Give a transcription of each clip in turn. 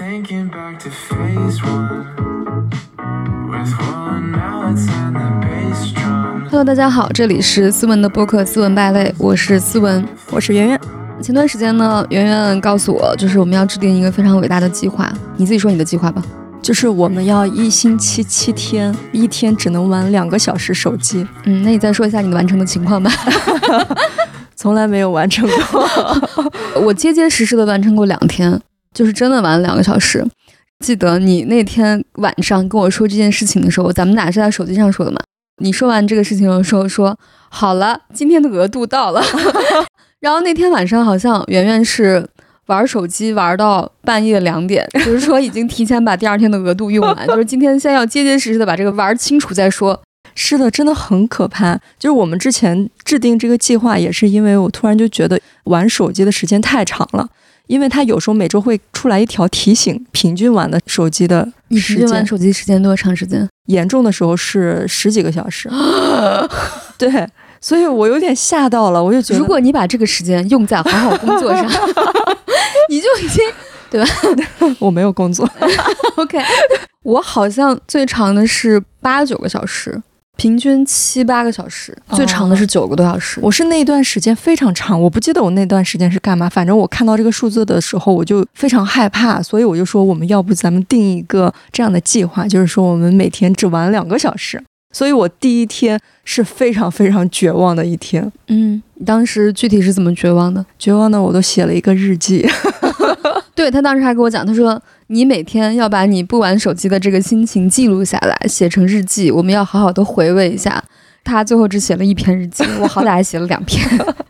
Thinking back to phase one with one, now it's in the bass drums. Hello，大家好，这里是思文的播客《思文败类》，我是思文。我是圆圆。前段时间呢，圆圆告诉我，就是我们要制定一个非常伟大的计划。你自己说你的计划吧。就是我们要一星期七天，一天只能玩两个小时手机，嗯，那你再说一下你的完成的情况吧。从来没有完成过。我结结实实的完成过两天，就是真的玩了两个小时。记得你那天晚上跟我说这件事情的时候，咱们俩是在手机上说的嘛？你说完这个事情的时候说好了，今天的额度到了。然后那天晚上好像圆圆是玩手机玩到半夜两点，就是说已经提前把第二天的额度用完，就是今天先要结结实实的把这个玩清楚再说。是的，真的很可怕。就是我们之前制定这个计划，也是因为我突然就觉得玩手机的时间太长了，因为它有时候每周会出来一条提醒，平均玩的手机的时间，平均玩手机时间多长时间？严重的时候是十几个小时。对，所以我有点吓到了，我就觉得如果你把这个时间用在好好工作上，你就已经对吧 我没有工作，OK。我好像最长的是八九个小时，平均七八个小时，最长的是九个多小时。我是那段时间非常长，我不记得我那段时间是干嘛。反正我看到这个数字的时候，我就非常害怕，所以我就说，我们要不咱们定一个这样的计划，就是说我们每天只玩两个小时。所以我第一天是非常非常绝望的一天，嗯，你当时具体是怎么绝望的？绝望的我都写了一个日记。对他当时还跟我讲，他说你每天要把你不玩手机的这个心情记录下来，写成日记，我们要好好的回味一下。他最后只写了一篇日记，我好歹还写了两篇。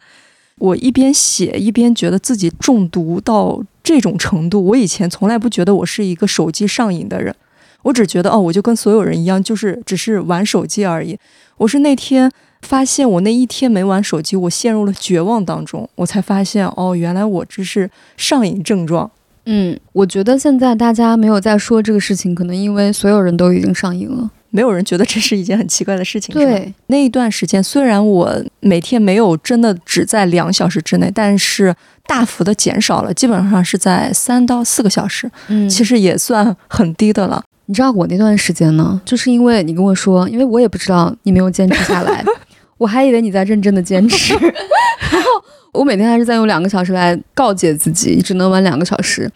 我一边写一边觉得自己中毒到这种程度，我以前从来不觉得我是一个手机上瘾的人，我只觉得哦，我就跟所有人一样，就是只是玩手机而已。我是那天发现我那一天没玩手机，我陷入了绝望当中，我才发现哦，原来我这是上瘾症状。嗯，我觉得现在大家没有在说这个事情，可能因为所有人都已经上瘾了。没有人觉得这是一件很奇怪的事情，对，那一段时间，虽然我每天没有真的只在两小时之内，但是大幅的减少了，基本上是在三到四个小时，嗯，其实也算很低的了。你知道我那段时间呢，就是因为你跟我说，因为我也不知道你没有坚持下来，我还以为你在认真的坚持，然后我每天还是在用两个小时来告诫自己，只能玩两个小时。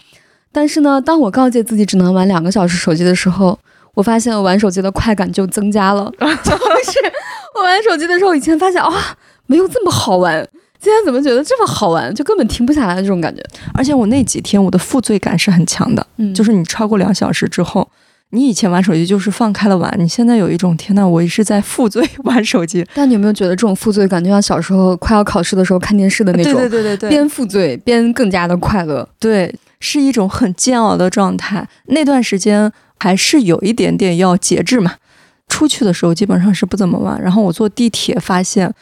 但是呢，当我告诫自己只能玩两个小时手机的时候，我发现我玩手机的快感就增加了。就是我玩手机的时候，以前发现哇、没有这么好玩，今天怎么觉得这么好玩，就根本停不下来的这种感觉。而且我那几天我的负罪感是很强的，嗯，就是你超过两小时之后，你以前玩手机就是放开了玩，你现在有一种天呐，我是在负罪 玩手机但你有没有觉得这种负罪感，就像小时候快要考试的时候看电视的那种，对对对对边负罪边更加的快乐。对，是一种很煎熬的状态。那段时间还是有一点点要节制嘛。出去的时候基本上是不怎么玩，然后我坐地铁发现，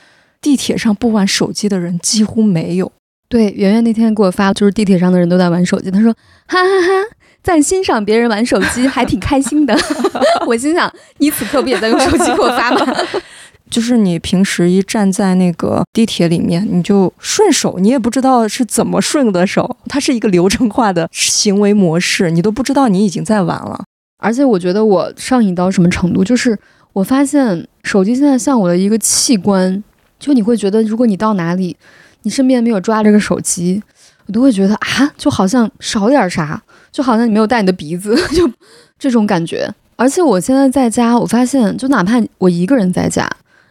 地铁上不玩手机的人几乎没有。对，圆圆那天给我发，就是地铁上的人都在玩手机，她说哈哈哈。在欣赏别人玩手机，还挺开心的。我心想，你此刻不也在用手机给我发吗？就是你平时一站在那个地铁里面，你就顺手，你也不知道是怎么顺的手，它是一个流程化的行为模式，你都不知道你已经在玩了。而且我觉得我上瘾到什么程度，就是我发现手机现在像我的一个器官，就你会觉得，如果你到哪里，你身边没有抓这个手机，我都会觉得啊，就好像少点啥，就好像你没有带你的鼻子，就这种感觉。而且我现在在家，我发现，就哪怕我一个人在家，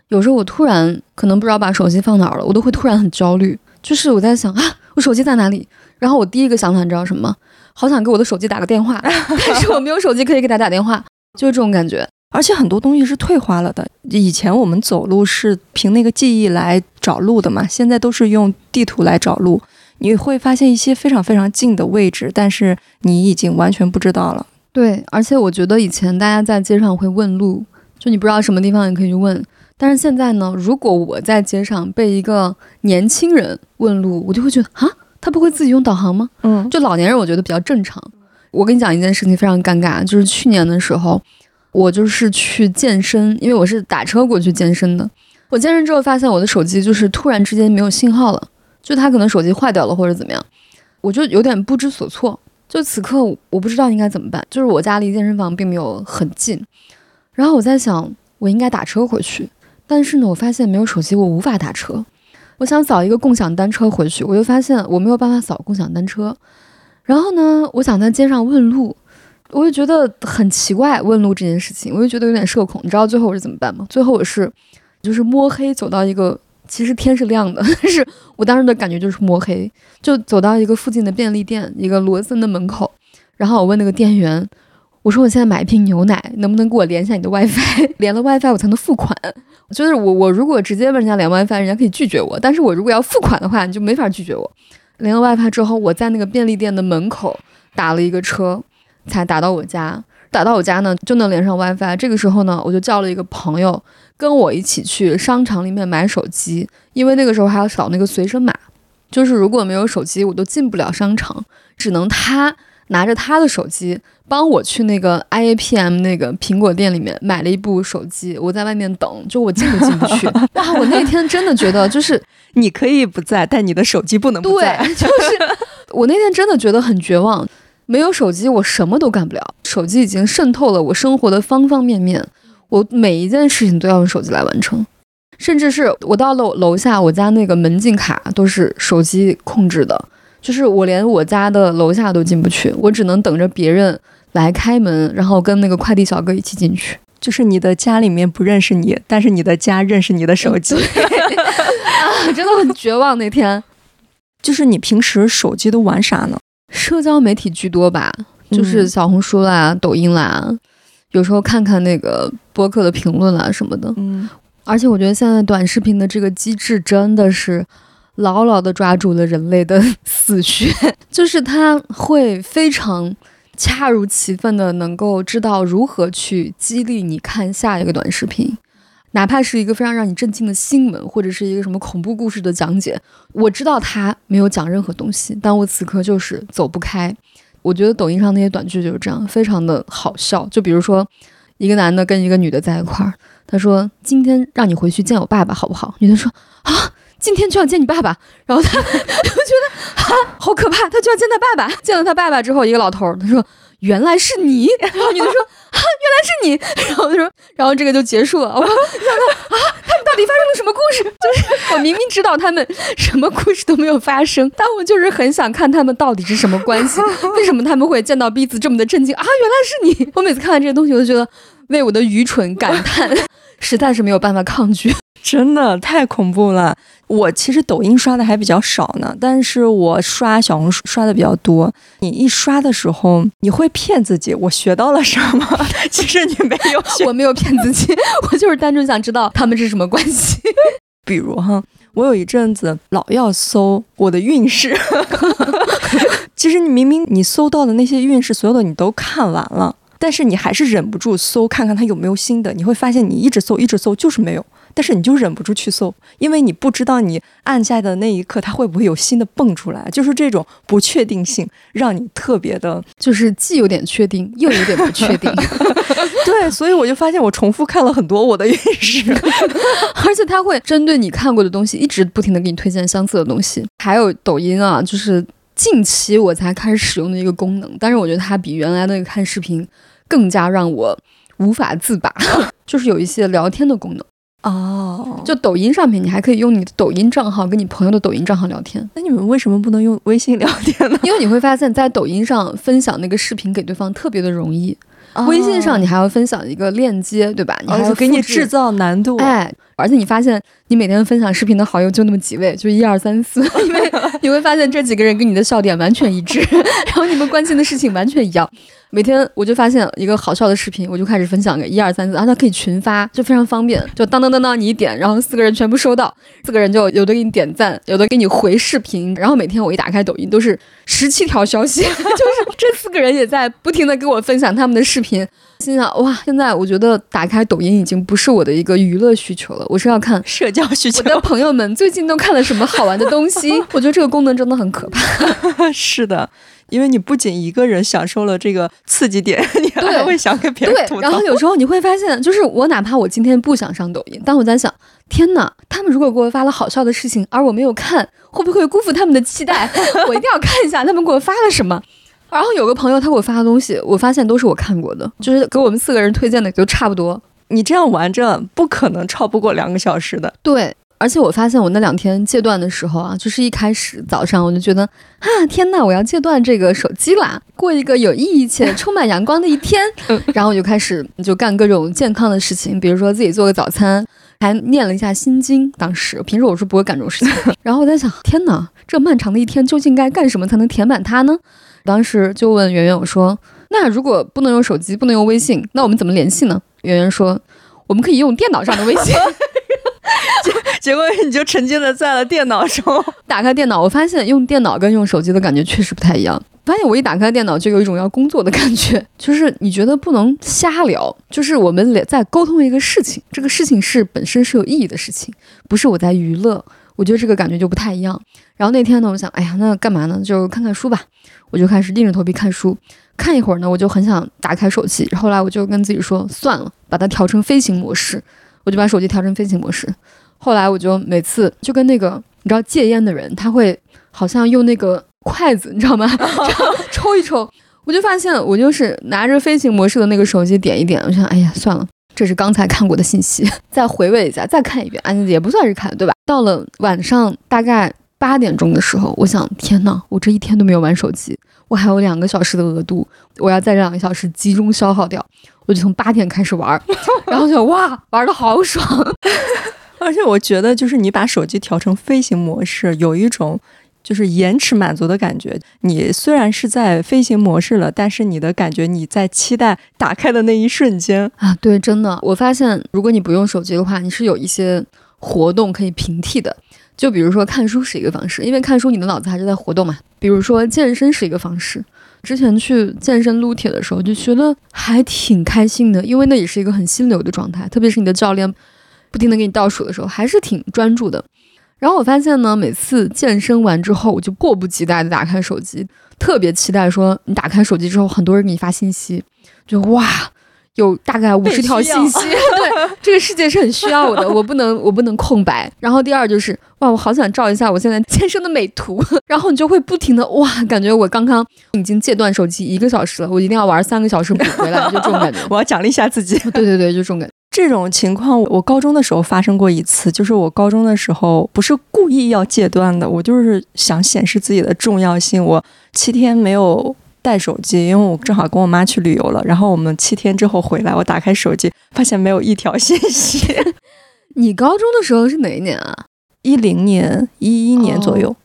有时候我突然可能不知道把手机放哪儿了，我都会突然很焦虑。就是我在想啊，我手机在哪里？然后我第一个想法你知道什么？好想给我的手机打个电话，但是我没有手机可以给他打电话，就是这种感觉。而且很多东西是退化了的。以前我们走路是凭那个记忆来找路的嘛，现在都是用地图来找路。你会发现一些非常非常近的位置，但是你已经完全不知道了。对，而且我觉得以前大家在街上会问路，就你不知道什么地方，你可以去问。但是现在呢，如果我在街上被一个年轻人问路，我就会觉得啊，他不会自己用导航吗？嗯，就老年人，我觉得比较正常。我跟你讲一件事情，非常尴尬，就是去年的时候，我就是去健身，因为我是打车过去健身的。我健身之后发现我的手机就是突然之间没有信号了，就他可能手机坏掉了或者怎么样，我就有点不知所措。就此刻我不知道应该怎么办，就是我家离健身房并没有很近，然后我在想我应该打车回去，但是呢，我发现没有手机我无法打车。我想扫一个共享单车回去，我就发现我没有办法扫共享单车。然后呢，我想在街上问路，我就觉得很奇怪，问路这件事情，我就觉得有点社恐。你知道最后我是怎么办吗？最后我是就是摸黑走到一个，其实天是亮的，但是我当时的感觉就是摸黑，就走到一个附近的便利店，一个罗森的门口，然后我问那个店员，我说我现在买一瓶牛奶，能不能给我连一下你的 WiFi？连了 WiFi 我才能付款。就是我我如果直接问人家连 WiFi，人家可以拒绝我，但是我如果要付款的话，你就没法拒绝我。连了 WiFi 之后，我在那个便利店的门口打了一个车，才打到我家。打到我家呢，就能连上 WiFi。这个时候呢，我就叫了一个朋友跟我一起去商场里面买手机，因为那个时候还要扫那个随身码，就是如果没有手机，我都进不了商场，只能他拿着他的手机帮我去那个 IAPM 那个苹果店里面买了一部手机，我在外面等，就我进都进不去。哇，我那天真的觉得就是你可以不在，但你的手机不能不对在。，就是我那天真的觉得很绝望。没有手机，我什么都干不了。手机已经渗透了我生活的方方面面，我每一件事情都要用手机来完成。甚至是我到楼楼下，我家那个门禁卡都是手机控制的，就是我连我家的楼下都进不去，我只能等着别人来开门，然后跟那个快递小哥一起进去。就是你的家里面不认识你，但是你的家认识你的手机。啊，真的很绝望。那天就是你平时手机都玩啥呢？社交媒体居多吧，就是嗯小红书啦、抖音啦，有时候看看那个播客的评论啦什么的。嗯，而且我觉得现在短视频的这个机制真的是牢牢的抓住了人类的死穴，就是它会非常恰如其分的能够知道如何去激励你看下一个短视频。哪怕是一个非常让你震惊的新闻，或者是一个什么恐怖故事的讲解，我知道他没有讲任何东西，但我此刻就是走不开。我觉得抖音上那些短剧就是这样，非常的好笑。就比如说，一个男的跟一个女的在一块儿，他说：“今天让你回去见我爸爸，好不好？”女的说：“啊，今天就要见你爸爸。”然后他 就觉得啊，好可怕，他就要见他爸爸。见了他爸爸之后，一个老头儿他说：“原来是你。”然后女的说：“啊，原来是你。”然后他说：“然后这个就结束了。”我说：“啊，他们到底发生了什么故事？就是我明明知道他们什么故事都没有发生，但我就是很想看他们到底是什么关系，为什么他们会见到彼此这么的震惊啊？原来是你！我每次看完这些东西，我就觉得为我的愚蠢感叹，实在是没有办法抗拒。真的太恐怖了。我其实抖音刷的还比较少呢，但是我刷小红书刷的比较多。你一刷的时候，你会骗自己，我学到了什么？其实你没有学。我没有骗自己，我就是单纯想知道他们是什么关系。比如哈，我有一阵子老要搜我的运势，其实你明明你搜到的那些运势，所有的你都看完了，但是你还是忍不住搜看看它有没有新的。你会发现你一直搜一直搜就是没有，但是你就忍不住去搜，因为你不知道你按下的那一刻它会不会有新的蹦出来，就是这种不确定性让你特别的就是既有点确定，又有点不确定，对，所以我就发现我重复看了很多我的运势。而且它会针对你看过的东西，一直不停的给你推荐相似的东西。还有抖音啊，就是近期我才开始使用的一个功能，但是我觉得它比原来那个看视频更加让我无法自拔，就是有一些聊天的功能。哦，就抖音上面，你还可以用你的抖音账号跟你朋友的抖音账号聊天，那你们为什么不能用微信聊天呢？因为你会发现在抖音上分享那个视频给对方特别的容易，微信上你还要分享一个链接，对吧？你还要给你制制造难度。哎，而且你发现你每天分享视频的好友就那么几位，就一二三四，因为你会发现这几个人跟你的笑点完全一致，然后你们关心的事情完全一样。每天我就发现一个好笑的视频，我就开始分享给一二三四，然后它可以群发，就非常方便，就当当当当你一点，然后四个人全部收到，四个人就有的给你点赞，有的给你回视频，然后每天我一打开抖音都是十七条消息，就是这四个人也在不停的给我分享他们的视频。心想哇，现在我觉得打开抖音已经不是我的一个娱乐需求了，我是要看社交需求我的朋友们最近都看了什么好玩的东西。我觉得这个功能真的很可怕。是的，因为你不仅一个人享受了这个刺激点，你还会想跟别人吐，槽。对然后有时候你会发现，就是我哪怕我今天不想上抖音，但我在想，天哪，他们如果给我发了好笑的事情，而我没有看，会不会辜负他们的期待？我一定要看一下他们给我发了什么。然后有个朋友他给我发的东西，我发现都是我看过的，就是给我们四个人推荐的，就差不多。你这样玩着不可能超不过两个小时的。对，而且我发现我那两天戒断的时候啊，就是一开始早上我就觉得啊，天呐，我要戒断这个手机啦，过一个有意义且 充满阳光的一天。嗯然后我就开始就干各种健康的事情，比如说自己做个早餐，还念了一下心经。当时平时我是不会干这种事情，然后我在想，天呐，这漫长的一天究竟该干什么才能填满它呢？当时就问圆圆我说，那如果不能用手机，不能用微信，那我们怎么联系呢？圆圆说，我们可以用电脑上的微信。结果你就沉浸的在了电脑中。打开电脑，我发现用电脑跟用手机的感觉确实不太一样。发现我一打开电脑就有一种要工作的感觉，就是你觉得不能瞎聊，就是我们俩在沟通一个事情，这个事情是本身是有意义的事情，不是我在娱乐。我觉得这个感觉就不太一样。然后那天呢，我想，哎呀，那干嘛呢？就看看书吧。我就开始硬着头皮看书，看一会儿呢，我就很想打开手机。后来我就跟自己说，算了，把它调成飞行模式。我就把手机调成飞行模式。后来我就每次就跟那个你知道戒烟的人，他会好像用那个筷子，你知道吗？这样抽一抽，我就发现我就是拿着飞行模式的那个手机点一点，我想，哎呀，算了。这是刚才看过的信息，再回味一下，再看一遍，啊，也不算是看，对吧？到了晚上大概八点钟的时候，我想，天呐，我这一天都没有玩手机，我还有两个小时的额度，我要在这两个小时集中消耗掉。我就从八点开始玩，然后就哇，玩的好爽。而且我觉得，就是你把手机调成飞行模式，有一种就是延迟满足的感觉。你虽然是在飞行模式了，但是你的感觉你在期待打开的那一瞬间。啊，对，真的，我发现如果你不用手机的话，你是有一些活动可以平替的。就比如说看书是一个方式，因为看书你的脑子还是在活动嘛。比如说健身是一个方式，之前去健身撸铁的时候就觉得还挺开心的，因为那也是一个很心流的状态，特别是你的教练不停的给你倒数的时候，还是挺专注的。然后我发现呢，每次健身完之后，我就迫不及待的打开手机，特别期待说你打开手机之后，很多人给你发信息，就哇。有大概五十条信息，对这个世界是很需要我的，我不能我不能空白。然后第二就是哇，我好想照一下我现在健身的美图，然后你就会不停的哇，感觉我刚刚已经戒断手机一个小时了，我一定要玩三个小时补回来，就这种感觉。我要奖励一下自己。对对对，就这种感觉。这种情况，我高中的时候发生过一次，就是我高中的时候不是故意要戒断的，我就是想显示自己的重要性。我七天没有带手机，因为我正好跟我妈去旅游了。然后我们七天之后回来，我打开手机，发现没有一条信息。你高中的时候是哪一年啊？一零年、一一年左右。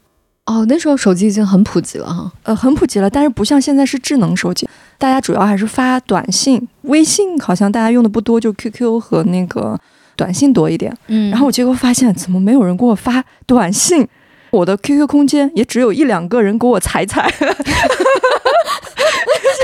哦，那时候手机已经很普及了哈。呃，很普及了，但是不像现在是智能手机，大家主要还是发短信，微信好像大家用的不多，就 QQ 和那个短信多一点。嗯然后我结果发现，怎么没有人给我发短信？我的 QQ 空间也只有一两个人给我踩踩，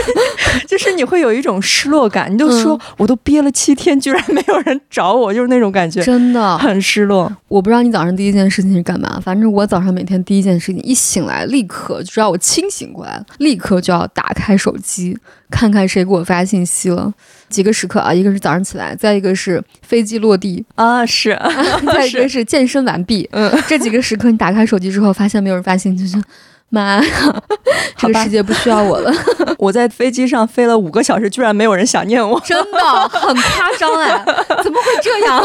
就是你会有一种失落感，你就说、嗯我都憋了七天，居然没有人找我，就是那种感觉，真的，很失落。我不知道你早上第一件事情是干嘛，反正我早上每天第一件事情一醒来，立刻就知道我清醒过来，立刻就要打开手机看看谁给我发信息了。几个时刻啊，一个是早上起来，再一个是飞机落地，啊，是，再一个是健身完毕。嗯，这几个时刻，你打开手机之后，发现没有人发信息，就妈呀，这个世界不需要我了，我在飞机上飞了五个小时，居然没有人想念我。真的很夸张哎，怎么会这样？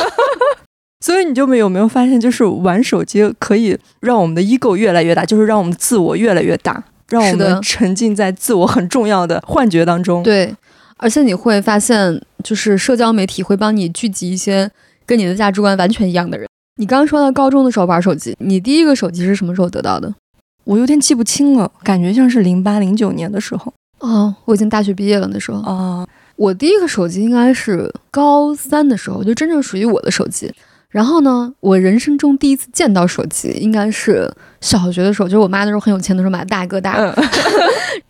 所以你就没有没有发现，就是玩手机可以让我们的 ego 越来越大，就是让我们自我越来越大，让我们沉浸在自我很重要的幻觉当中。对，而且你会发现，就是社交媒体会帮你聚集一些跟你的价值观完全一样的人。你刚刚说到高中的时候玩手机，你第一个手机是什么时候得到的？我有点记不清了，感觉像是零八零九年的时候哦，我已经大学毕业了那时候。啊。我第一个手机应该是高三的时候，就真正属于我的手机。然后呢，我人生中第一次见到手机，应该是小学的时候，就是我妈那时候很有钱的时候买的大哥大。嗯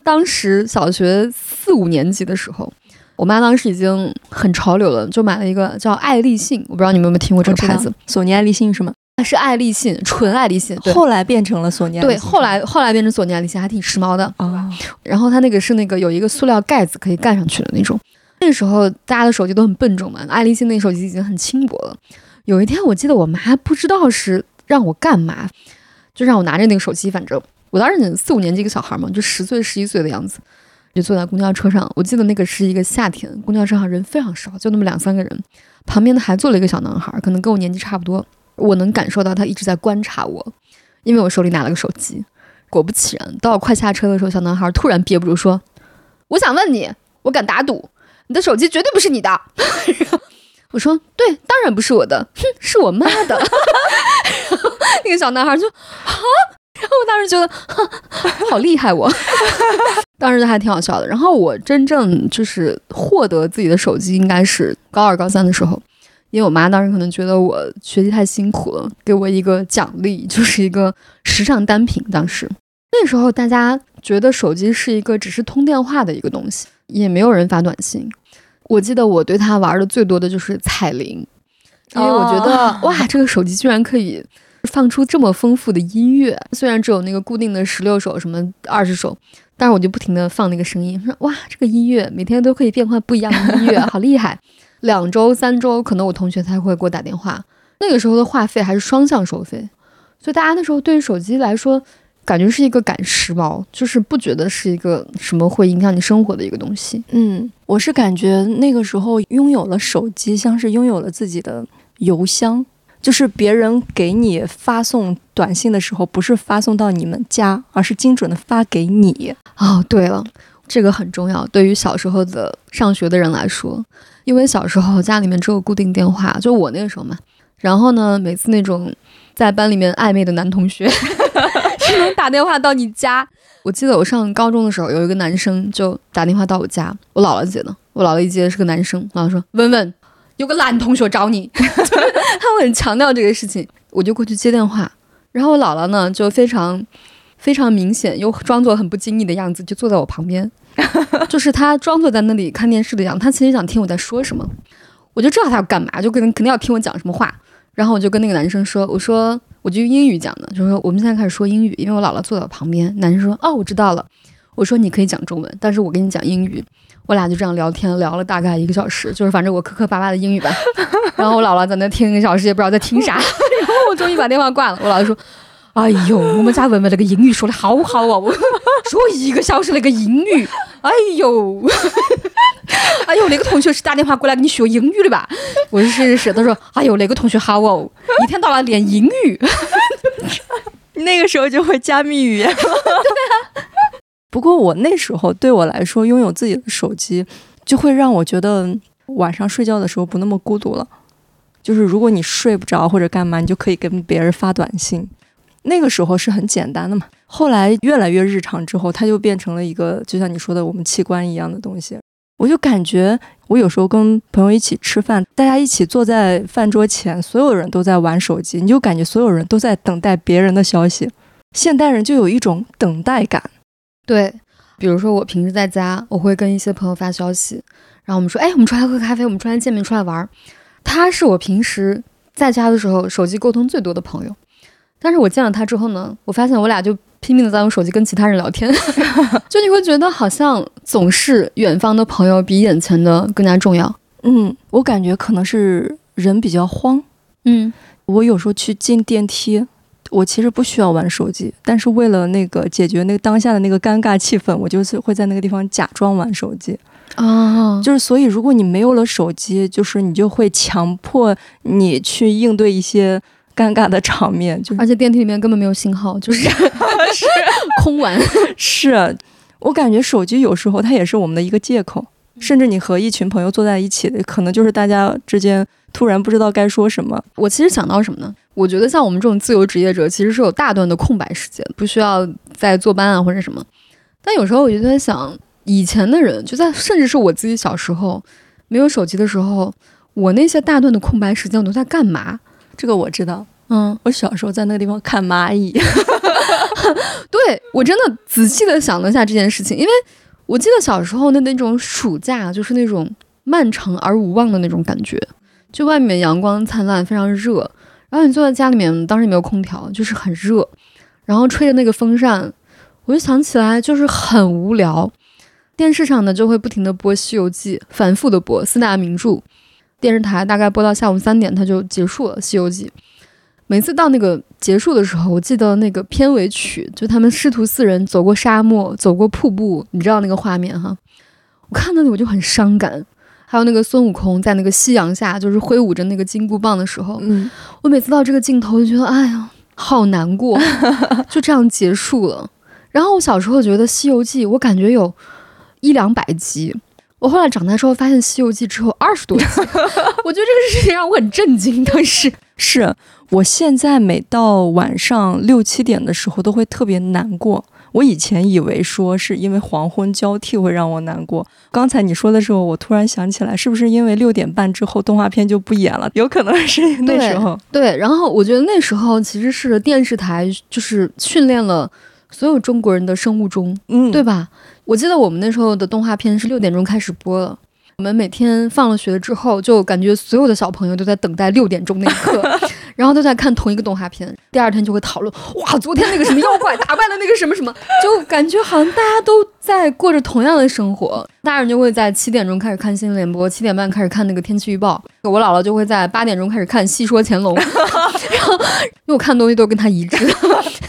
当时小学四五年级的时候，我妈当时已经很潮流了，就买了一个叫爱立信，我不知道你们有没有听过这个牌子，索尼爱立信是吗？是爱立信，纯爱立信。后来变成了索尼爱立对，后来后来变成索尼爱立信，还挺时髦的。啊，然后它那个是那个有一个塑料盖子可以盖上去的那种。那时候大家的手机都很笨重嘛，爱立信那个手机已经很轻薄了。有一天我记得我妈不知道是让我干嘛，就让我拿着那个手机，反正我当时四五年级一个小孩嘛，就十岁十一岁的样子，就坐在公交车上。我记得那个是一个夏天，公交车上人非常少，就那么两三个人，旁边的还坐了一个小男孩，可能跟我年纪差不多。我能感受到他一直在观察我，因为我手里拿了个手机。果不其然，到快下车的时候，小男孩突然憋不住说：“我想问你，我敢打赌，你的手机绝对不是你的。”我说：“对，当然不是我的，哼，是我妈的。”然后那个小男孩就啊，然后我当时觉得好厉害，我 当时还挺好笑的。然后我真正就是获得自己的手机，应该是高二高三的时候。因为我妈当时可能觉得我学习太辛苦了，给我一个奖励，就是一个时尚单品。当时那时候大家觉得手机是一个只是通电话的一个东西，也没有人发短信。我记得我对它玩的最多的就是彩铃，因为我觉得哇，这个手机居然可以放出这么丰富的音乐，虽然只有那个固定的十六首、什么二十首，但是我就不停的放那个声音，说哇，这个音乐每天都可以变换不一样的音乐，好厉害。两周、三周，可能我同学才会给我打电话。那个时候的话费还是双向收费，所以大家那时候对于手机来说，感觉是一个赶时髦，就是不觉得是一个什么会影响你生活的一个东西。嗯，我是感觉那个时候拥有了手机，像是拥有了自己的邮箱，就是别人给你发送短信的时候，不是发送到你们家，而是精准的发给你。哦，对了，这个很重要，对于小时候的上学的人来说。因为小时候家里面只有固定电话，就我那个时候嘛。然后呢，每次那种在班里面暧昧的男同学 是能打电话到你家。我记得我上高中的时候，有一个男生就打电话到我家，我姥姥接的。我姥姥一接是个男生，姥姥说：“文文，有个男同学找你。”他会很强调这个事情，我就过去接电话。然后我姥姥呢，就非常非常明显又装作很不经意的样子，就坐在我旁边。就是他装作在那里看电视的样子，他其实想听我在说什么，我就知道他要干嘛，就可能肯定要听我讲什么话。然后我就跟那个男生说：“我说我就用英语讲的，就是说我们现在开始说英语，因为我姥姥坐在我旁边。”男生说：“哦，我知道了。”我说：“你可以讲中文，但是我跟你讲英语。”我俩就这样聊天，聊了大概一个小时，就是反正我磕磕巴巴的英语吧。然后我姥姥在那听一个小时，也不知道在听啥。然后我终于把电话挂了。我姥姥说。哎呦，我们家文文那个英语说的好好哦，说一个小时那个英语，哎呦，哎呦，那个同学是打电话过来给你学英语的吧？我说是是是，他说，哎呦，那个同学好哦，一天到晚练英语，那个时候就会加密语言了。对啊，不过我那时候对我来说，拥有自己的手机，就会让我觉得晚上睡觉的时候不那么孤独了。就是如果你睡不着或者干嘛，你就可以跟别人发短信。那个时候是很简单的嘛，后来越来越日常之后，它就变成了一个就像你说的我们器官一样的东西。我就感觉我有时候跟朋友一起吃饭，大家一起坐在饭桌前，所有人都在玩手机，你就感觉所有人都在等待别人的消息。现代人就有一种等待感。对，比如说我平时在家，我会跟一些朋友发消息，然后我们说，哎，我们出来喝咖啡，我们出来见面，出来玩。他是我平时在家的时候手机沟通最多的朋友。但是我见了他之后呢，我发现我俩就拼命的在用手机跟其他人聊天，就你会觉得好像总是远方的朋友比眼前的更加重要。嗯，我感觉可能是人比较慌。嗯，我有时候去进电梯，我其实不需要玩手机，但是为了那个解决那个当下的那个尴尬气氛，我就是会在那个地方假装玩手机。啊，就是所以，如果你没有了手机，就是你就会强迫你去应对一些。尴尬的场面，就而且电梯里面根本没有信号，就是是 空玩。是我感觉手机有时候它也是我们的一个借口，甚至你和一群朋友坐在一起，可能就是大家之间突然不知道该说什么。我其实想到什么呢？我觉得像我们这种自由职业者，其实是有大段的空白时间，不需要再坐班啊或者什么。但有时候我就在想，以前的人就在，甚至是我自己小时候没有手机的时候，我那些大段的空白时间我都在干嘛？这个我知道，嗯，我小时候在那个地方看蚂蚁，对我真的仔细的想了一下这件事情，因为我记得小时候的那种暑假，就是那种漫长而无望的那种感觉，就外面阳光灿烂，非常热，然后你坐在家里面，当时也没有空调，就是很热，然后吹着那个风扇，我就想起来就是很无聊，电视上呢就会不停的播《西游记》，反复的播四大名著。电视台大概播到下午三点，它就结束了《西游记》。每次到那个结束的时候，我记得那个片尾曲，就他们师徒四人走过沙漠，走过瀑布，你知道那个画面哈？我看那里我就很伤感。还有那个孙悟空在那个夕阳下，就是挥舞着那个金箍棒的时候，嗯，我每次到这个镜头就觉得，哎呀，好难过，就这样结束了。然后我小时候觉得《西游记》，我感觉有一两百集。我后来长大之后发现，《西游记》只有二十多集。我觉得这个事情让我很震惊。当时 是我现在每到晚上六七点的时候都会特别难过。我以前以为说是因为黄昏交替会让我难过。刚才你说的时候，我突然想起来，是不是因为六点半之后动画片就不演了？有可能是那时候。对，然后我觉得那时候其实是电视台就是训练了所有中国人的生物钟，嗯，对吧？我记得我们那时候的动画片是六点钟开始播了。我们每天放了学之后，就感觉所有的小朋友都在等待六点钟那一刻，然后都在看同一个动画片。第二天就会讨论，哇，昨天那个什么妖怪打败了那个什么什么，就感觉好像大家都在过着同样的生活。大人就会在七点钟开始看新闻联播，七点半开始看那个天气预报。我姥姥就会在八点钟开始看《戏说乾隆》，然后因为我看东西都跟他一致，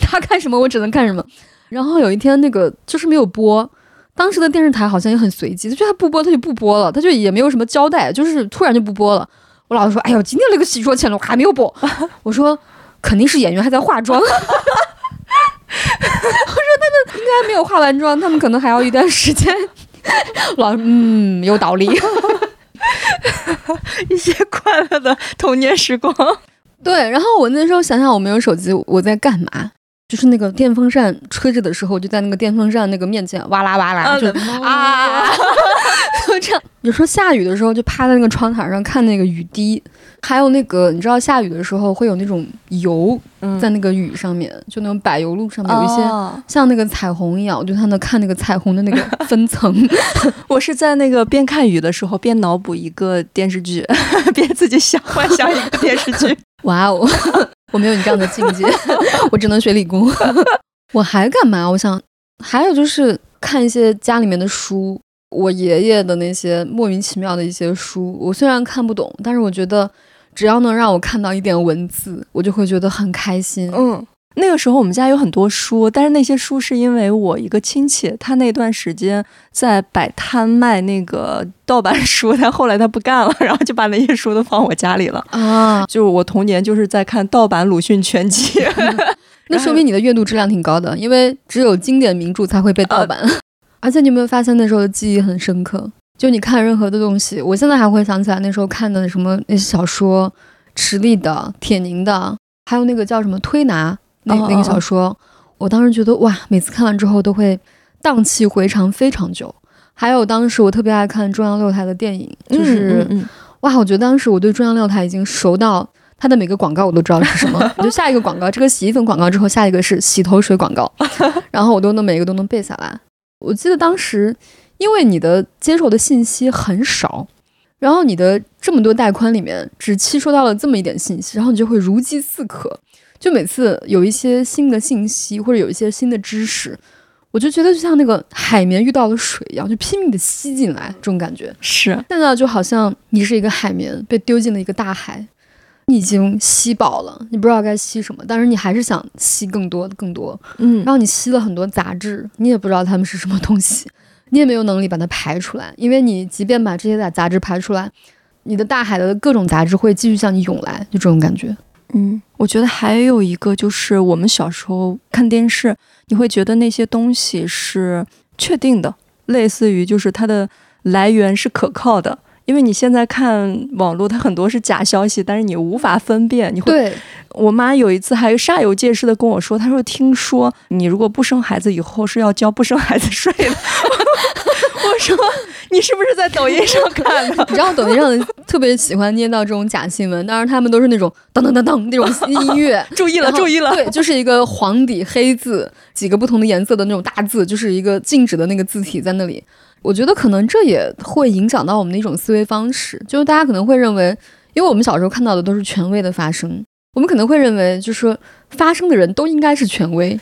他看什么我只能看什么。然后有一天那个就是没有播。当时的电视台好像也很随机，就他不播他就不播了，他就也没有什么交代，就是突然就不播了。我老师说：“哎呦，今天那个戏说乾隆还没有播。” 我说：“肯定是演员还在化妆。” 我说：“他们应该没有化完妆，他们可能还要一段时间。”老嗯，有道理。一些快乐的童年时光。对，然后我那时候想想，我没有手机，我在干嘛？就是那个电风扇吹着的时候，就在那个电风扇那个面前哇啦哇啦，就啊，就这样。有时候下雨的时候，就趴在那个窗台上看那个雨滴，还有那个你知道下雨的时候会有那种油在那个雨上面，就那种柏油路上面有一些像那个彩虹一样，我就在那看那个彩虹的那个 分层。我是在那个边看雨的时候边脑补一个电视剧，边自己想幻想一个电视剧。哇哦！我没有你这样的境界，我只能学理工。我还干嘛？我想还有就是看一些家里面的书，我爷爷的那些莫名其妙的一些书。我虽然看不懂，但是我觉得只要能让我看到一点文字，我就会觉得很开心。嗯。那个时候我们家有很多书，但是那些书是因为我一个亲戚，他那段时间在摆摊卖那个盗版书，但后来他不干了，然后就把那些书都放我家里了啊。就我童年就是在看盗版鲁迅全集，那说明你的阅读质量挺高的，因为只有经典名著才会被盗版。而且你有没有发现那时候的记忆很深刻？就你看任何的东西，我现在还会想起来那时候看的什么那些小说，池莉的、铁凝的，还有那个叫什么推拿。那那个小说，我当时觉得哇，每次看完之后都会荡气回肠非常久。还有当时我特别爱看中央六台的电影，就是哇，我觉得当时我对中央六台已经熟到它的每个广告我都知道是什么。就下一个广告，这个洗衣粉广告之后，下一个是洗头水广告，然后我都能每一个都能背下来。我记得当时，因为你的接受的信息很少，然后你的这么多带宽里面只吸收到了这么一点信息，然后你就会如饥似渴。就每次有一些新的信息或者有一些新的知识，我就觉得就像那个海绵遇到了水一样，就拼命的吸进来，这种感觉是。现在就好像你是一个海绵被丢进了一个大海，你已经吸饱了，你不知道该吸什么，但是你还是想吸更多更多。嗯，然后你吸了很多杂质，你也不知道它们是什么东西，你也没有能力把它排出来，因为你即便把这些杂杂质排出来，你的大海的各种杂质会继续向你涌来，就这种感觉。嗯，我觉得还有一个就是我们小时候看电视，你会觉得那些东西是确定的，类似于就是它的来源是可靠的。因为你现在看网络，它很多是假消息，但是你无法分辨。你会，我妈有一次还煞有介事的跟我说，她说听说你如果不生孩子以后是要交不生孩子税的。我说你是不是在抖音上看的？你知道抖音上特别喜欢捏造这种假新闻，当然他们都是那种噔噔噔噔那种 音乐。注意了，注意了，对，就是一个黄底黑字，几个不同的颜色的那种大字，就是一个静止的那个字体在那里。我觉得可能这也会影响到我们的一种思维方式，就是大家可能会认为，因为我们小时候看到的都是权威的发生，我们可能会认为，就是说发生的人都应该是权威，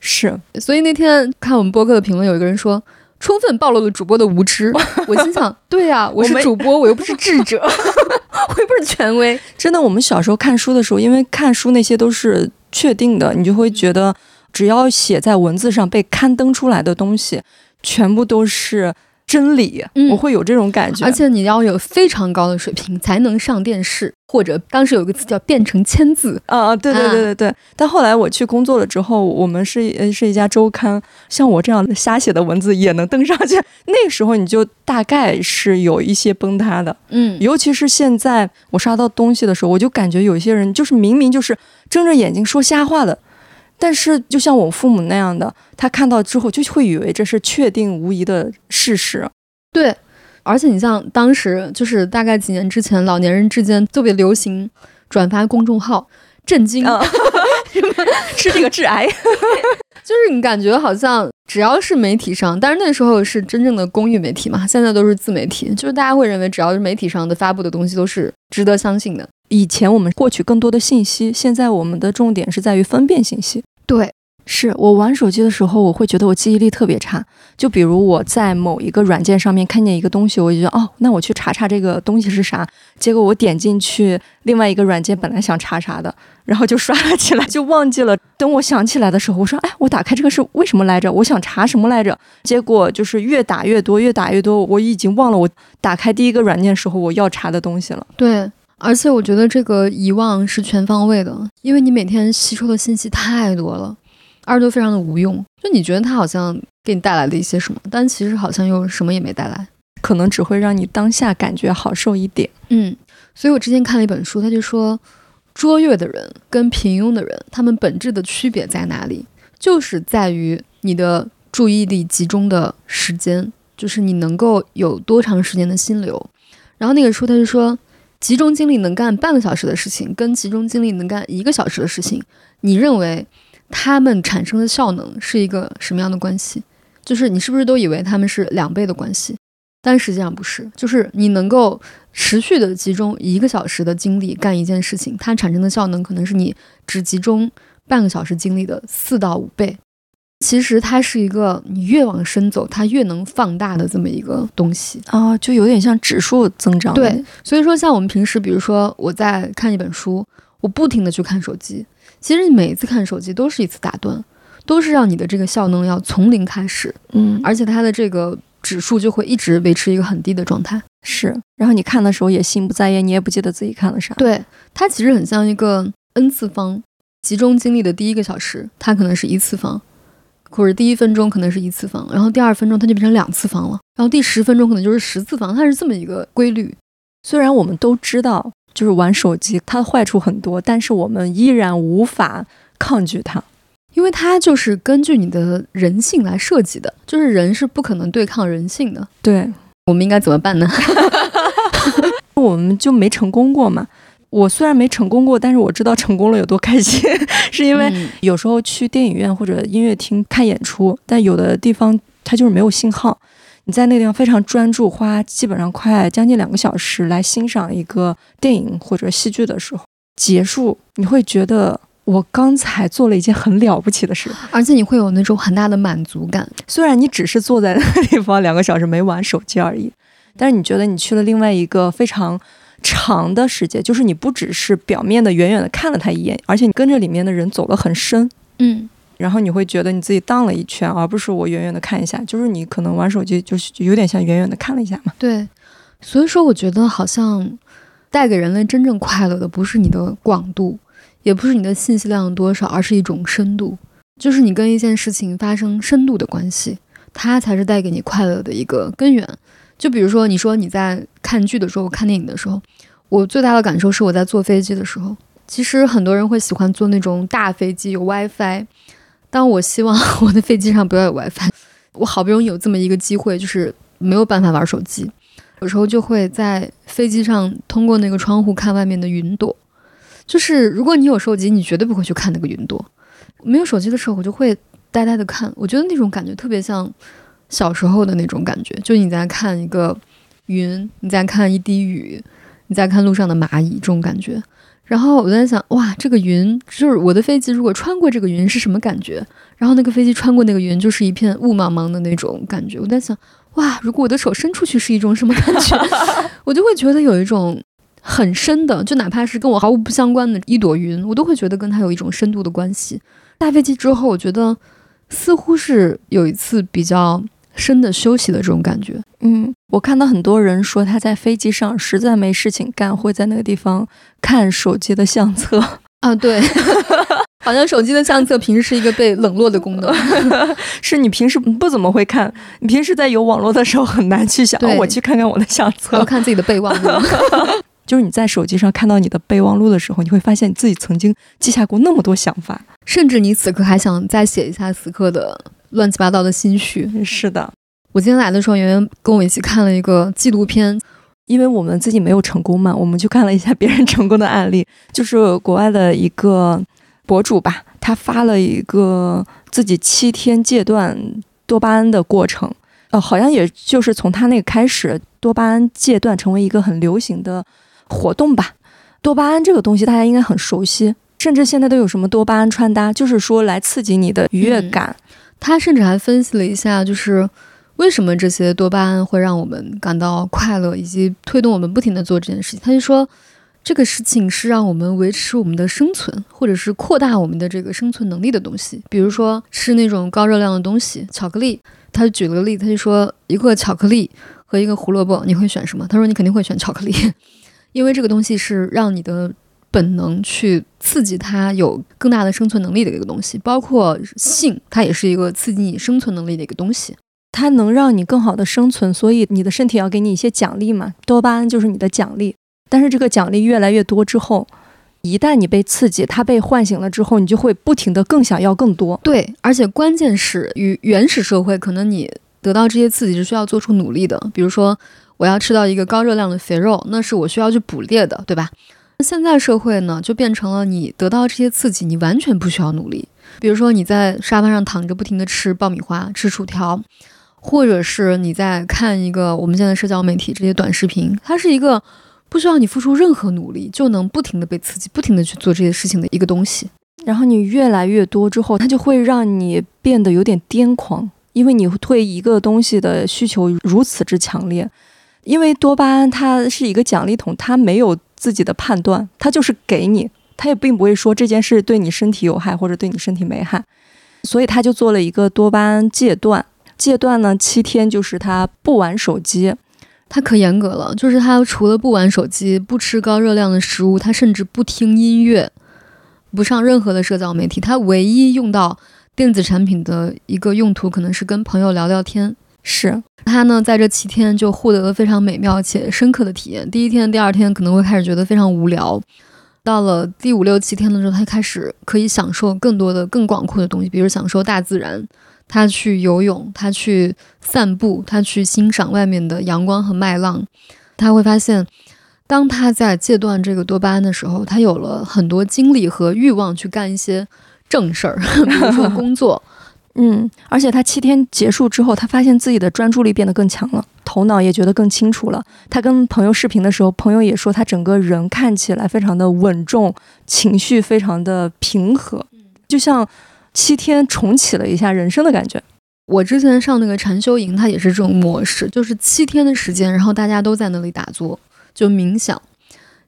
是。所以那天看我们播客的评论，有一个人说，充分暴露了主播的无知。我心想，对呀、我是主播，我又不是 智者，我又不是权威。真的，我们小时候看书的时候，因为看书那些都是确定的，你就会觉得只要写在文字上被刊登出来的东西，全部都是真理。嗯我会有这种感觉，而且你要有非常高的水平才能上电视，或者当时有一个词叫变成签字。啊，对对对对对。但后来我去工作了之后，我们是呃是一家周刊，像我这样的瞎写的文字也能登上去。那个时候你就大概是有一些崩塌的，嗯，尤其是现在我刷到东西的时候，我就感觉有些人就是明明就是睁着眼睛说瞎话的。但是，就像我父母那样的，他看到之后就会以为这是确定无疑的事实。对。而且你像当时就是大概几年之前，老年人之间特别流行转发公众号，震惊，啊，是这个致癌。就是你感觉好像只要是媒体上，但是那时候是真正的公域媒体嘛，现在都是自媒体，就是大家会认为只要是媒体上的发布的东西都是值得相信的。以前我们获取更多的信息，现在我们的重点是在于分辨信息。对，是我玩手机的时候，我会觉得我记忆力特别差。就比如我在某一个软件上面看见一个东西，我就觉得哦，那我去查查这个东西是啥。结果我点进去另外一个软件，本来想查啥的，然后就刷了起来，就忘记了。等我想起来的时候，我说哎，我打开这个是为什么来着？我想查什么来着？结果就是越打越多，越打越多，我已经忘了我打开第一个软件时候我要查的东西了。对，而且我觉得这个遗忘是全方位的，因为你每天吸收的信息太多了，而且都非常的无用。就你觉得它好像给你带来了一些什么，但其实好像又什么也没带来。可能只会让你当下感觉好受一点。嗯，所以我之前看了一本书，他就说，卓越的人跟平庸的人，他们本质的区别在哪里？就是在于你的注意力集中的时间，就是你能够有多长时间的心流。然后那个书他就说，集中精力能干半个小时的事情，跟集中精力能干一个小时的事情，你认为他们产生的效能是一个什么样的关系？就是你是不是都以为他们是两倍的关系？但实际上不是，就是你能够持续的集中一个小时的精力干一件事情，它产生的效能可能是你只集中半个小时精力的四到五倍。其实它是一个你越往深走，它越能放大的这么一个东西。啊，就有点像指数增长。对，所以说像我们平时，比如说我在看一本书，我不停的去看手机，其实你每一次看手机都是一次打断，都是让你的这个效能要从零开始，嗯，而且它的这个指数就会一直维持一个很低的状态。是。然后你看的时候也心不在焉，你也不记得自己看了啥。对，它其实很像一个 n 次方，集中精力的第一个小时，它可能是一次方，或者第一分钟可能是一次方，然后第二分钟它就变成两次方了，然后第十分钟可能就是十次方，它是这么一个规律。虽然我们都知道，就是玩手机它的坏处很多，但是我们依然无法抗拒它。因为它就是根据你的人性来设计的，就是人是不可能对抗人性的。对，我们应该怎么办呢？我们就没成功过嘛。我虽然没成功过，但是我知道成功了有多开心，是因为嗯有时候去电影院或者音乐厅看演出，但有的地方它就是没有信号。你在那个地方非常专注，花基本上快将近两个小时来欣赏一个电影或者戏剧的时候，结束你会觉得我刚才做了一件很了不起的事。而且你会有那种很大的满足感。虽然你只是坐在那个地方两个小时没玩手机而已，但是你觉得你去了另外一个非常长的时间，就是你不只是表面的远远的看了他一眼，而且你跟着里面的人走得很深，嗯，然后你会觉得你自己荡了一圈，而不是我远远的看一下，就是你可能玩手机就是有点像远远的看了一下嘛。对。所以说，我觉得好像带给人类真正快乐的，不是你的广度，也不是你的信息量多少，而是一种深度，就是你跟一件事情发生深度的关系，它才是带给你快乐的一个根源。就比如说，你说你在看剧的时候、看电影的时候，我最大的感受是我在坐飞机的时候。其实很多人会喜欢坐那种大飞机有 WiFi，但我希望我的飞机上不要有 WiFi。我好不容易有这么一个机会，就是没有办法玩手机，有时候就会在飞机上通过那个窗户看外面的云朵。就是如果你有手机，你绝对不会去看那个云朵。没有手机的时候，我就会呆呆的看。我觉得那种感觉特别像小时候的那种感觉，就你在看一个云，你在看一滴雨，你再看路上的蚂蚁这种感觉。然后我在想，哇，这个云就是我的飞机，如果穿过这个云是什么感觉？然后那个飞机穿过那个云，就是一片雾茫茫的那种感觉。我在想，哇，如果我的手伸出去是一种什么感觉？我就会觉得有一种很深的，就哪怕是跟我毫无不相关的一朵云，我都会觉得跟它有一种深度的关系。下飞机之后，我觉得似乎是有一次比较深的休息的这种感觉。嗯，我看到很多人说他在飞机上实在没事情干，会在那个地方看手机的相册。啊，对，好像手机的相册平时是一个被冷落的功能。是你平时不怎么会看，你平时在有网络的时候很难去想，我去看看我的相册我。看自己的备忘录。就是你在手机上看到你的备忘录的时候，你会发现你自己曾经记下过那么多想法。甚至你此刻还想再写一下此刻的乱七八糟的心绪。是的，我今天来的时候，圆圆跟我一起看了一个纪录片，因为我们自己没有成功嘛，我们去看了一下别人成功的案例，就是国外的一个博主吧，他发了一个自己七天戒断多巴胺的过程，呃，好像也就是从他那个开始，多巴胺戒断成为一个很流行的活动吧。多巴胺这个东西大家应该很熟悉，甚至现在都有什么多巴胺穿搭，就是说来刺激你的愉悦感。他甚至还分析了一下，就是为什么这些多巴胺会让我们感到快乐，以及推动我们不停的做这件事情。他就说，这个事情是让我们维持我们的生存，或者是扩大我们的这个生存能力的东西。比如说吃那种高热量的东西，巧克力。他举了个例子，他就说一个巧克力和一个胡萝卜，你会选什么？他说你肯定会选巧克力，因为这个东西是让你的本能去刺激它有更大的生存能力的一个东西，包括性，它也是一个刺激你生存能力的一个东西。它能让你更好的生存，所以你的身体要给你一些奖励嘛。多巴胺就是你的奖励，但是这个奖励越来越多之后，一旦你被刺激，它被唤醒了之后，你就会不停的更想要更多。对，而且关键是与原始社会，可能你得到这些刺激是需要做出努力的。比如说，我要吃到一个高热量的肥肉，那是我需要去捕猎的，对吧？现在社会呢，就变成了你得到这些刺激，你完全不需要努力。比如说你在沙发上躺着，不停地吃爆米花、吃薯条，或者是你在看一个我们现在社交媒体这些短视频，它是一个不需要你付出任何努力就能不停地被刺激、不停地去做这些事情的一个东西。然后你越来越多之后，它就会让你变得有点癫狂，因为你对一个东西的需求如此之强烈。因为多巴胺它是一个奖励桶，它没有自己的判断，它就是给你，它也并不会说这件事对你身体有害或者对你身体没害，所以他就做了一个多巴胺戒断。戒断呢，七天就是他不玩手机，他可严格了，就是他除了不玩手机、不吃高热量的食物，他甚至不听音乐，不上任何的社交媒体。他唯一用到电子产品的一个用途，可能是跟朋友聊聊天。是他呢，在这七天就获得了非常美妙且深刻的体验。第一天、第二天可能会开始觉得非常无聊，到了第五六七天的时候，他开始可以享受更多的、更广阔的东西，比如享受大自然。他去游泳，他去散步，他去欣赏外面的阳光和麦浪。他会发现，当他在戒断这个多巴胺的时候，他有了很多精力和欲望去干一些正事儿，比如说工作。嗯，而且他七天结束之后，他发现自己的专注力变得更强了，头脑也觉得更清楚了。他跟朋友视频的时候，朋友也说他整个人看起来非常的稳重，情绪非常的平和，就像七天重启了一下人生的感觉。我之前上那个禅修营，它也是这种模式，就是七天的时间，然后大家都在那里打坐，就冥想。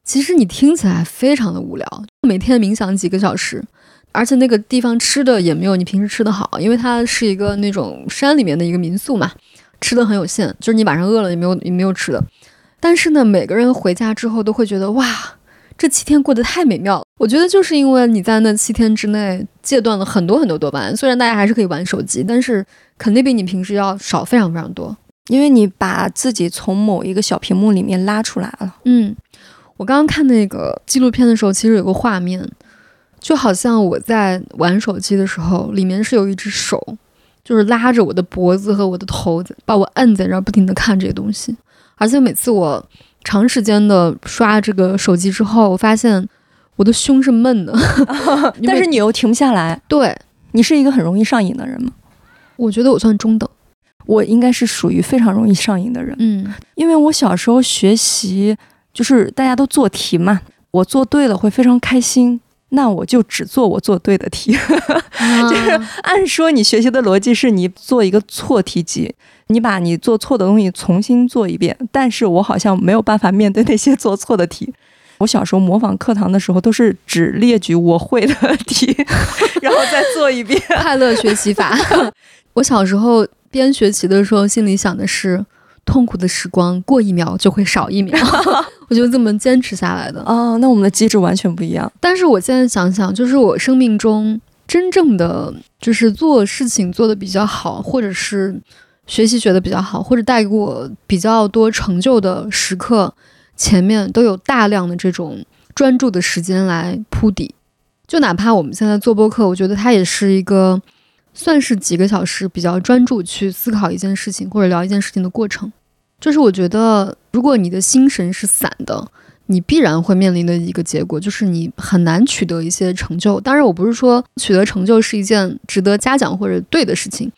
其实你听起来非常的无聊，每天冥想几个小时，而且那个地方吃的也没有你平时吃的好，因为它是一个那种山里面的一个民宿嘛，吃的很有限，就是你晚上饿了也没有也没有吃的。但是呢，每个人回家之后都会觉得哇，这七天过得太美妙了。我觉得就是因为你在那七天之内戒断了很多很多多巴胺，虽然大家还是可以玩手机，但是肯定比你平时要少非常非常多。因为你把自己从某一个小屏幕里面拉出来了。嗯，我刚刚看那个纪录片的时候，其实有个画面，就好像我在玩手机的时候，里面是有一只手，就是拉着我的脖子和我的头，把我摁在这儿，不停的看这些东西。而且每次我长时间的刷这个手机之后，我发现我的胸是闷的。但是你又停不下来，对，你是一个很容易上瘾的人吗？我觉得我算中等。我应该是属于非常容易上瘾的人，嗯因为我小时候学习就是大家都做题嘛，我做对了会非常开心，那我就只做我做对的题。就是按说你学习的逻辑是你做一个错题集，你把你做错的东西重新做一遍，但是我好像没有办法面对那些做错的题。我小时候模仿课堂的时候，都是只列举我会的题，然后再做一遍。快乐学习法。我小时候边学习的时候，心里想的是，痛苦的时光过一秒就会少一秒，我就这么坚持下来的。哦，那我们的机制完全不一样。但是我现在想想，就是我生命中真正的就是做事情做得比较好，或者是学习学得比较好，或者带给我比较多成就的时刻，前面都有大量的这种专注的时间来铺底。就哪怕我们现在做播客，我觉得它也是一个算是几个小时比较专注去思考一件事情或者聊一件事情的过程。就是我觉得，如果你的心神是散的，你必然会面临的一个结果，就是你很难取得一些成就。当然，我不是说取得成就是一件值得嘉奖或者对的事情，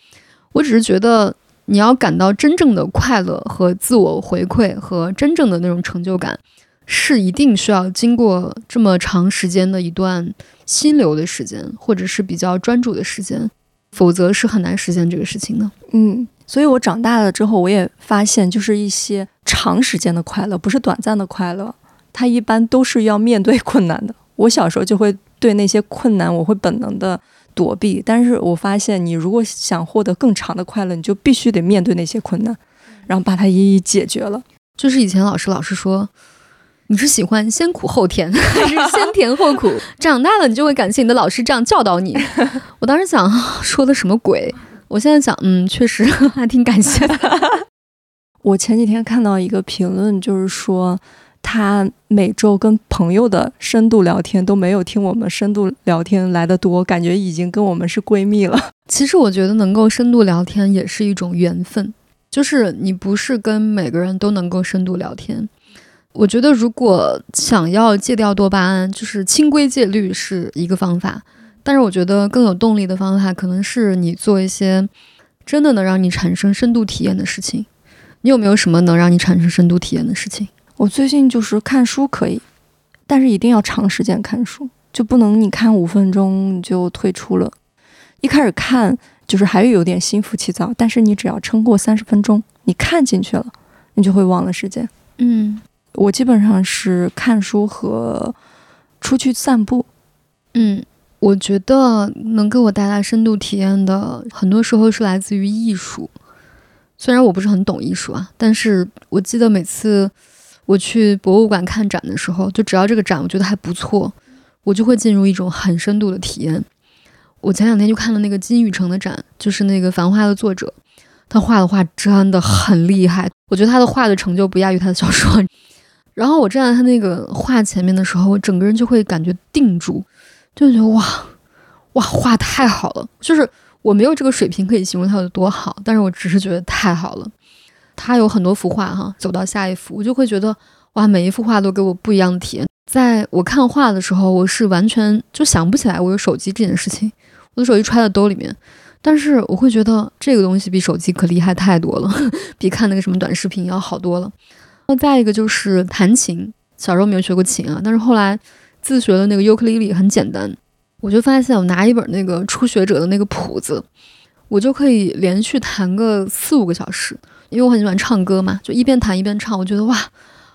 我只是觉得你要感到真正的快乐和自我回馈和真正的那种成就感，是一定需要经过这么长时间的一段心流的时间，或者是比较专注的时间，否则是很难实现这个事情的。嗯，所以我长大了之后，我也发现，就是一些长时间的快乐，不是短暂的快乐，它一般都是要面对困难的。我小时候就会对那些困难，我会本能的躲避，但是我发现，你如果想获得更长的快乐，你就必须得面对那些困难，然后把它一一解决了。就是以前老师老是说，你是喜欢先苦后甜，还是先甜后苦？长大了你就会感谢你的老师这样教导你。我当时想，说的什么鬼？我现在想，嗯，确实 还挺感谢的。我前几天看到一个评论，就是说他每周跟朋友的深度聊天都没有听我们深度聊天来的多，感觉已经跟我们是闺蜜了。其实我觉得能够深度聊天也是一种缘分，就是你不是跟每个人都能够深度聊天。我觉得如果想要戒掉多巴胺，就是清规戒律是一个方法，但是我觉得更有动力的方法，可能是你做一些真的能让你产生深度体验的事情。你有没有什么能让你产生深度体验的事情？我最近就是看书可以，但是一定要长时间看书，就不能你看五分钟你就退出了。一开始看就是还有点心浮气躁，但是你只要撑过三十分钟，你看进去了，你就会忘了时间。嗯我基本上是看书和出去散步。嗯，我觉得能给我带来深度体验的，很多时候是来自于艺术。虽然我不是很懂艺术啊，但是我记得每次我去博物馆看展的时候，就只要这个展我觉得还不错，我就会进入一种很深度的体验。我前两天就看了那个金宇澄的展，就是那个《繁花》的作者，他画的画真的很厉害，我觉得他的画的成就不亚于他的小说。然后我站在他那个画前面的时候，我整个人就会感觉定住，就觉得哇哇画太好了，就是我没有这个水平可以形容它有多好，但是我只是觉得太好了。他有很多幅画哈，走到下一幅，我就会觉得哇，每一幅画都给我不一样的体验。在我看画的时候，我是完全就想不起来我有手机这件事情，我的手机揣在兜里面。但是我会觉得这个东西比手机可厉害太多了，比看那个什么短视频要好多了。那再一个就是弹琴，小时候没有学过琴啊，但是后来自学的那个尤克里里，很简单。我就发现我拿一本那个初学者的那个谱子，我就可以连续弹个四五个小时，因为我很喜欢唱歌嘛，就一边弹一边唱，我觉得哇，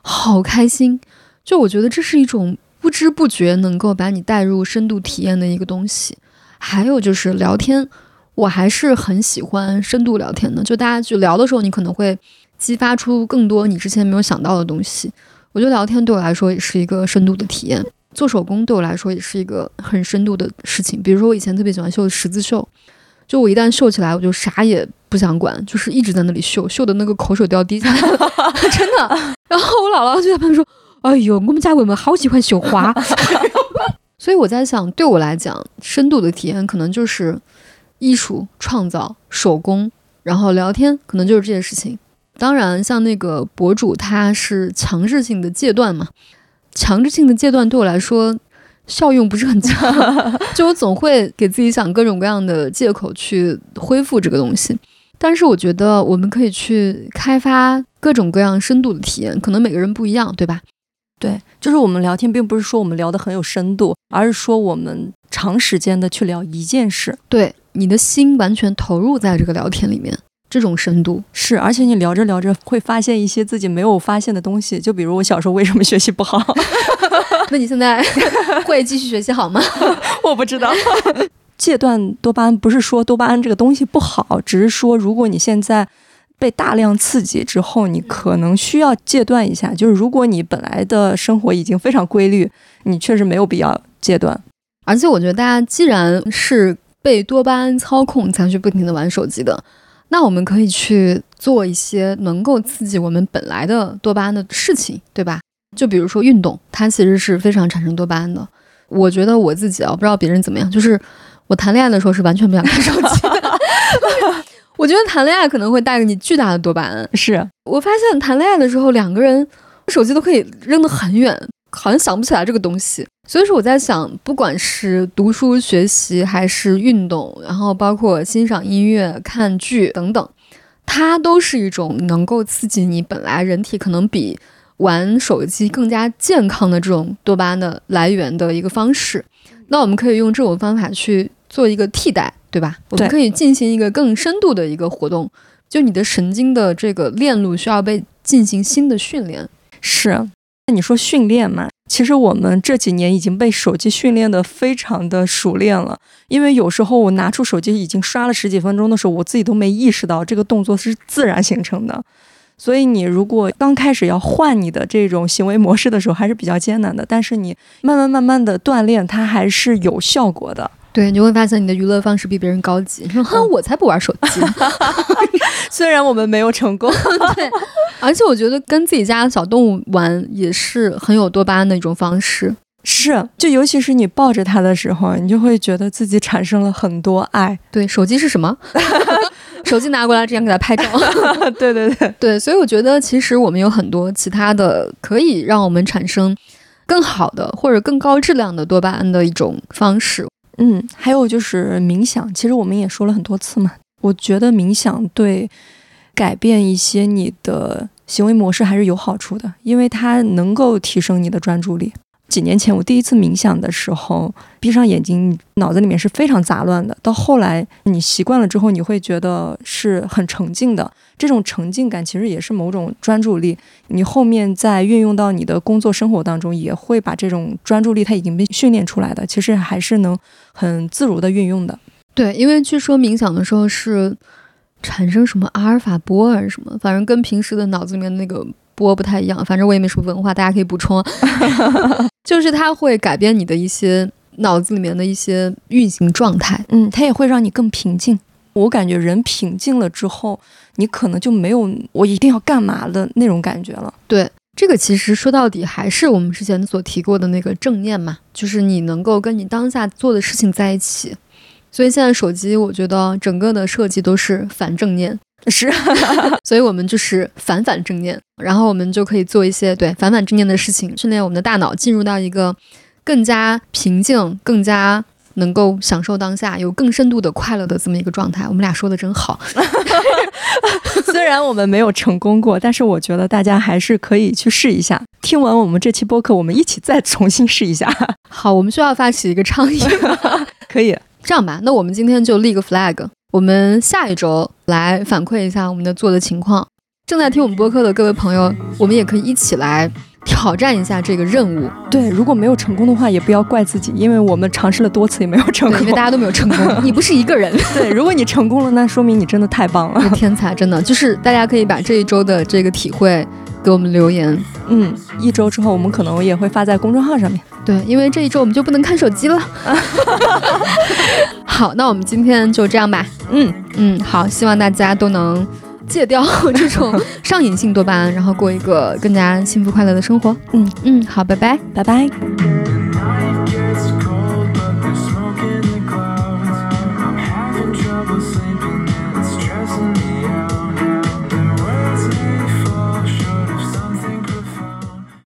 好开心。就我觉得这是一种不知不觉能够把你带入深度体验的一个东西。还有就是聊天，我还是很喜欢深度聊天的。就大家去聊的时候，你可能会激发出更多你之前没有想到的东西。我觉得聊天对我来说也是一个深度的体验。做手工对我来说也是一个很深度的事情。比如说我以前特别喜欢绣十字绣，就我一旦绣起来，我就啥也不想管，就是一直在那里绣，绣的那个口水都要滴下来了，真的。然后我姥姥就在旁边说：“哎呦，我们家伟文好喜欢绣花。”所以我在想，对我来讲，深度的体验可能就是艺术创造、手工，然后聊天，可能就是这些事情。当然，像那个博主，他是强制性的戒断嘛，强制性的戒断对我来说效用不是很强，就我总会给自己想各种各样的借口去恢复这个东西。但是我觉得我们可以去开发各种各样深度的体验，可能每个人不一样，对吧？对，就是我们聊天，并不是说我们聊得很有深度，而是说我们长时间的去聊一件事。对，你的心完全投入在这个聊天里面，这种深度。是，而且你聊着聊着会发现一些自己没有发现的东西，就比如我小时候为什么学习不好，那你现在 会继续学习好吗？我不知道。戒断多巴胺不是说多巴胺这个东西不好，只是说如果你现在被大量刺激之后，你可能需要戒断一下。就是如果你本来的生活已经非常规律，你确实没有必要戒断。而且我觉得大家既然是被多巴胺操控才去不停的玩手机的，那我们可以去做一些能够刺激我们本来的多巴胺的事情，对吧？就比如说运动，它其实是非常产生多巴胺的。我觉得我自己啊，不知道别人怎么样，就是我谈恋爱的时候是完全不想看手机的。我觉得谈恋爱可能会带给你巨大的多巴胺。是我发现谈恋爱的时候，两个人手机都可以扔得很远，好像想不起来这个东西。所以说我在想，不管是读书学习，还是运动，然后包括欣赏音乐、看剧等等，它都是一种能够刺激你本来人体可能比玩手机更加健康的这种多巴胺的来源的一个方式。那我们可以用这种方法去做一个替代，对吧？我们可以进行一个更深度的一个活动，就你的神经的这个链路需要被进行新的训练。是。那你说训练嘛？其实我们这几年已经被手机训练的非常的熟练了，因为有时候我拿出手机已经刷了十几分钟的时候，我自己都没意识到这个动作是自然形成的。所以你如果刚开始要换你的这种行为模式的时候，还是比较艰难的。但是你慢慢慢慢的锻炼，它还是有效果的。对，你会发现你的娱乐方式比别人高级。你说，哼，我才不玩手机。虽然我们没有成功，对，而且我觉得跟自己家的小动物玩也是很有多巴胺的一种方式。是就尤其是你抱着它的时候，你就会觉得自己产生了很多爱。对，手机是什么？手机拿过来，这样给它拍照。对对对，对，所以我觉得其实我们有很多其他的可以让我们产生更好的或者更高质量的多巴胺的一种方式。嗯，还有就是冥想，其实我们也说了很多次嘛。我觉得冥想对改变一些你的行为模式还是有好处的，因为它能够提升你的专注力。几年前我第一次冥想的时候，闭上眼睛，脑子里面是非常杂乱的。到后来你习惯了之后，你会觉得是很沉静的。这种沉静感其实也是某种专注力。你后面再运用到你的工作生活当中，也会把这种专注力，它已经被训练出来的，其实还是能很自如的运用的。对，因为据说冥想的时候是产生什么阿尔法波还是什么，反正跟平时的脑子里面那个波不太一样。反正我也没什么文化，大家可以补充。就是它会改变你的一些脑子里面的一些运行状态。嗯，它也会让你更平静。我感觉人平静了之后，你可能就没有我一定要干嘛的那种感觉了。对，这个其实说到底还是我们之前所提过的那个正念嘛，就是你能够跟你当下做的事情在一起。所以现在手机，我觉得整个的设计都是反正念，是，所以我们就是反反正念，然后我们就可以做一些对反反正念的事情，训练我们的大脑进入到一个更加平静、更加能够享受当下、有更深度的快乐的这么一个状态。我们俩说的真好，虽然我们没有成功过，但是我觉得大家还是可以去试一下。听完我们这期播客，我们一起再重新试一下。好，我们需要发起一个倡议。可以，这样吧，那我们今天就立个 flag，我们下一周来反馈一下我们的做的情况。正在听我们播客的各位朋友，我们也可以一起来挑战一下这个任务。对，如果没有成功的话，也不要怪自己，因为我们尝试了多次也没有成，功因为。大家都没有成功，你不是一个人，对，如果你成功了，那说明你真的太棒了。天才，真的就是大家可以把这一周的这个体会给我们留言。嗯，一周之后我们可能也会发在公众号上面。对，因为这一周我们就不能看手机了。好，那我们今天就这样吧。嗯，嗯，好，希望大家都能戒掉这种上瘾性多巴胺，然后过一个更加幸福快乐的生活。嗯嗯，好，拜拜。拜拜。